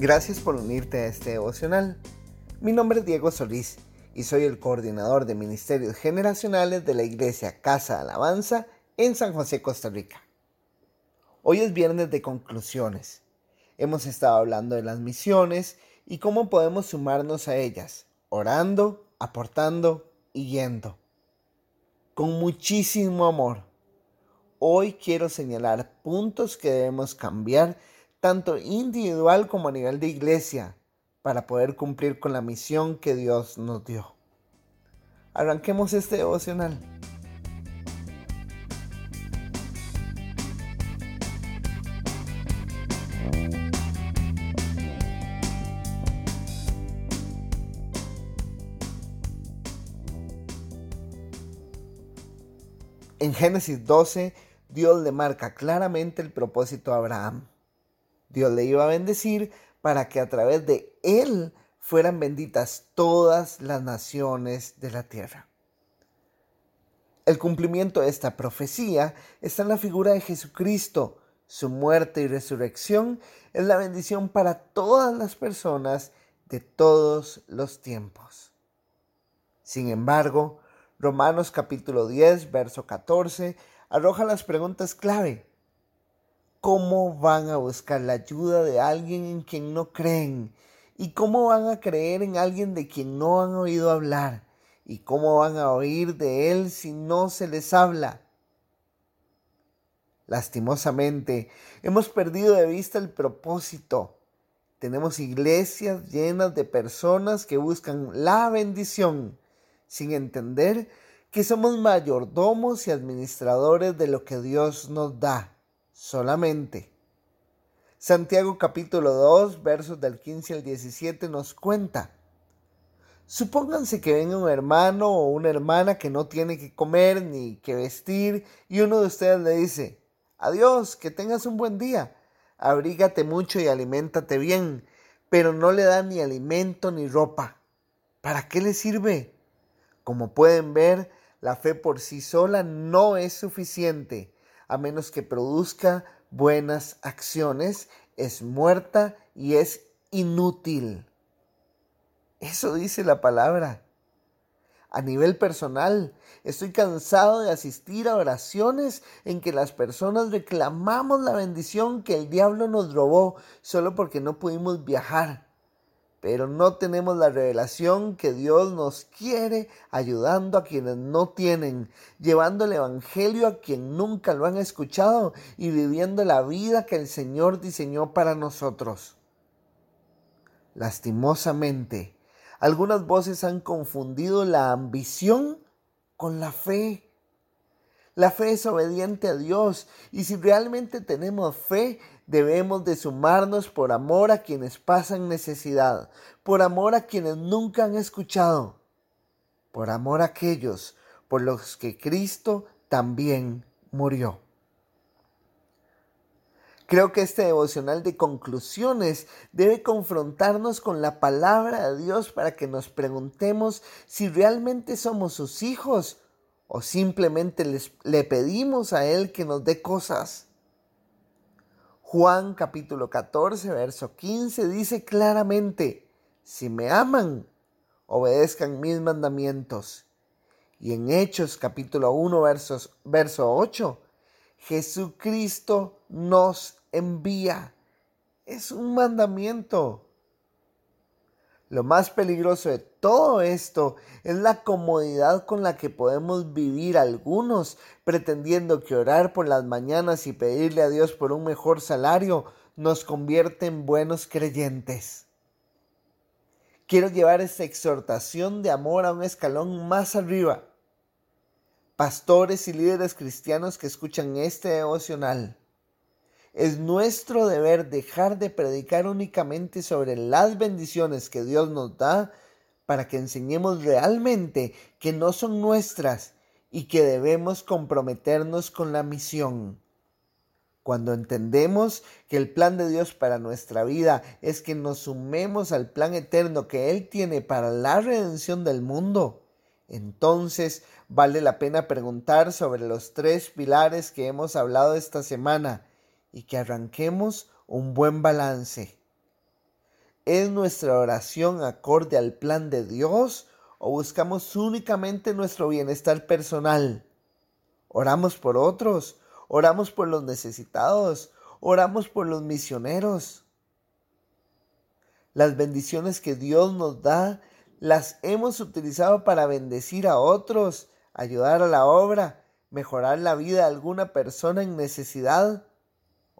Gracias por unirte a este devocional. Mi nombre es Diego Solís y soy el coordinador de Ministerios Generacionales de la Iglesia Casa Alabanza en San José, Costa Rica. Hoy es viernes de conclusiones. Hemos estado hablando de las misiones y cómo podemos sumarnos a ellas, orando, aportando y yendo. Con muchísimo amor. Hoy quiero señalar puntos que debemos cambiar tanto individual como a nivel de iglesia, para poder cumplir con la misión que Dios nos dio. Arranquemos este devocional. En Génesis 12, Dios le marca claramente el propósito a Abraham. Dios le iba a bendecir para que a través de él fueran benditas todas las naciones de la tierra. El cumplimiento de esta profecía está en la figura de Jesucristo. Su muerte y resurrección es la bendición para todas las personas de todos los tiempos. Sin embargo, Romanos capítulo 10, verso 14, arroja las preguntas clave. ¿Cómo van a buscar la ayuda de alguien en quien no creen? ¿Y cómo van a creer en alguien de quien no han oído hablar? ¿Y cómo van a oír de él si no se les habla? Lastimosamente, hemos perdido de vista el propósito. Tenemos iglesias llenas de personas que buscan la bendición sin entender que somos mayordomos y administradores de lo que Dios nos da solamente. Santiago capítulo 2, versos del 15 al 17 nos cuenta. Supónganse que venga un hermano o una hermana que no tiene que comer ni que vestir y uno de ustedes le dice, adiós, que tengas un buen día, abrígate mucho y aliméntate bien, pero no le da ni alimento ni ropa. ¿Para qué le sirve? Como pueden ver, la fe por sí sola no es suficiente a menos que produzca buenas acciones, es muerta y es inútil. Eso dice la palabra. A nivel personal, estoy cansado de asistir a oraciones en que las personas reclamamos la bendición que el diablo nos robó solo porque no pudimos viajar pero no tenemos la revelación que Dios nos quiere ayudando a quienes no tienen, llevando el Evangelio a quien nunca lo han escuchado y viviendo la vida que el Señor diseñó para nosotros. Lastimosamente, algunas voces han confundido la ambición con la fe. La fe es obediente a Dios y si realmente tenemos fe, debemos de sumarnos por amor a quienes pasan necesidad, por amor a quienes nunca han escuchado, por amor a aquellos por los que Cristo también murió. Creo que este devocional de conclusiones debe confrontarnos con la palabra de Dios para que nos preguntemos si realmente somos sus hijos o simplemente les, le pedimos a Él que nos dé cosas. Juan capítulo 14, verso 15 dice claramente, si me aman, obedezcan mis mandamientos. Y en Hechos capítulo 1, versos, verso 8, Jesucristo nos envía. Es un mandamiento. Lo más peligroso de todo esto es la comodidad con la que podemos vivir algunos, pretendiendo que orar por las mañanas y pedirle a Dios por un mejor salario nos convierte en buenos creyentes. Quiero llevar esta exhortación de amor a un escalón más arriba. Pastores y líderes cristianos que escuchan este devocional es nuestro deber dejar de predicar únicamente sobre las bendiciones que Dios nos da para que enseñemos realmente que no son nuestras y que debemos comprometernos con la misión. Cuando entendemos que el plan de Dios para nuestra vida es que nos sumemos al plan eterno que Él tiene para la redención del mundo, entonces vale la pena preguntar sobre los tres pilares que hemos hablado esta semana y que arranquemos un buen balance. ¿Es nuestra oración acorde al plan de Dios o buscamos únicamente nuestro bienestar personal? Oramos por otros, oramos por los necesitados, oramos por los misioneros. Las bendiciones que Dios nos da las hemos utilizado para bendecir a otros, ayudar a la obra, mejorar la vida de alguna persona en necesidad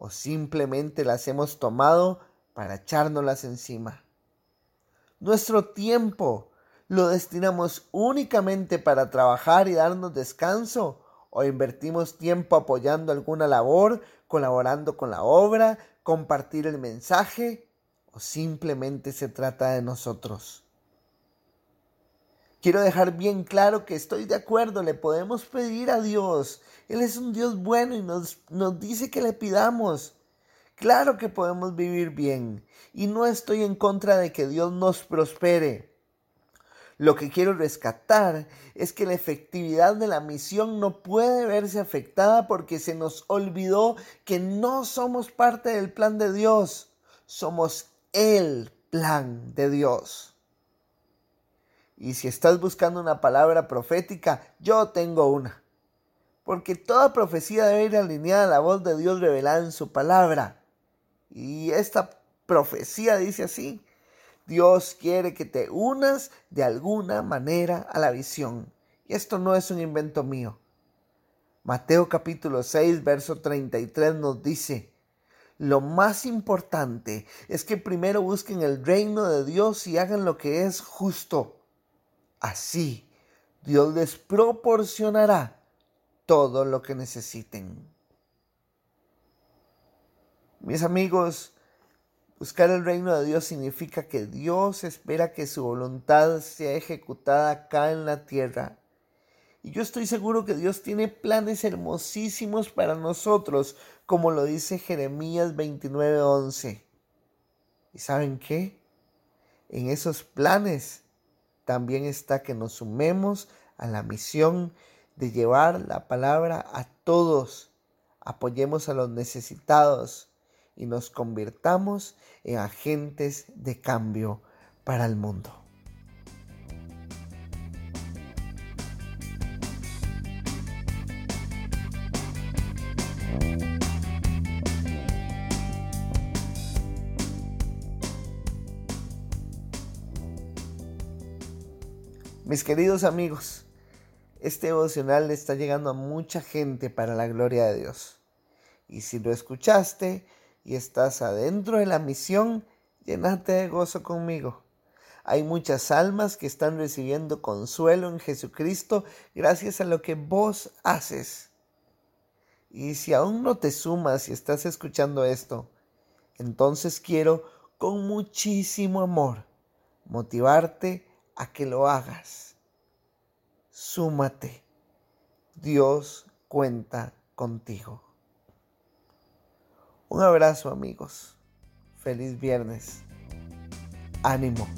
o simplemente las hemos tomado para echárnoslas encima. Nuestro tiempo lo destinamos únicamente para trabajar y darnos descanso o invertimos tiempo apoyando alguna labor, colaborando con la obra, compartir el mensaje o simplemente se trata de nosotros. Quiero dejar bien claro que estoy de acuerdo, le podemos pedir a Dios. Él es un Dios bueno y nos, nos dice que le pidamos. Claro que podemos vivir bien y no estoy en contra de que Dios nos prospere. Lo que quiero rescatar es que la efectividad de la misión no puede verse afectada porque se nos olvidó que no somos parte del plan de Dios, somos el plan de Dios. Y si estás buscando una palabra profética, yo tengo una. Porque toda profecía debe ir alineada a la voz de Dios revelada en su palabra. Y esta profecía dice así, Dios quiere que te unas de alguna manera a la visión. Y esto no es un invento mío. Mateo capítulo 6, verso 33 nos dice, lo más importante es que primero busquen el reino de Dios y hagan lo que es justo Así, Dios les proporcionará todo lo que necesiten. Mis amigos, buscar el reino de Dios significa que Dios espera que su voluntad sea ejecutada acá en la tierra. Y yo estoy seguro que Dios tiene planes hermosísimos para nosotros, como lo dice Jeremías 29:11. ¿Y saben qué? En esos planes también está que nos sumemos a la misión de llevar la palabra a todos, apoyemos a los necesitados y nos convirtamos en agentes de cambio para el mundo. Mis queridos amigos, este devocional está llegando a mucha gente para la gloria de Dios. Y si lo escuchaste y estás adentro de la misión, llenate de gozo conmigo. Hay muchas almas que están recibiendo consuelo en Jesucristo gracias a lo que vos haces. Y si aún no te sumas y estás escuchando esto, entonces quiero con muchísimo amor motivarte a que lo hagas. Súmate. Dios cuenta contigo. Un abrazo amigos. Feliz viernes. Ánimo.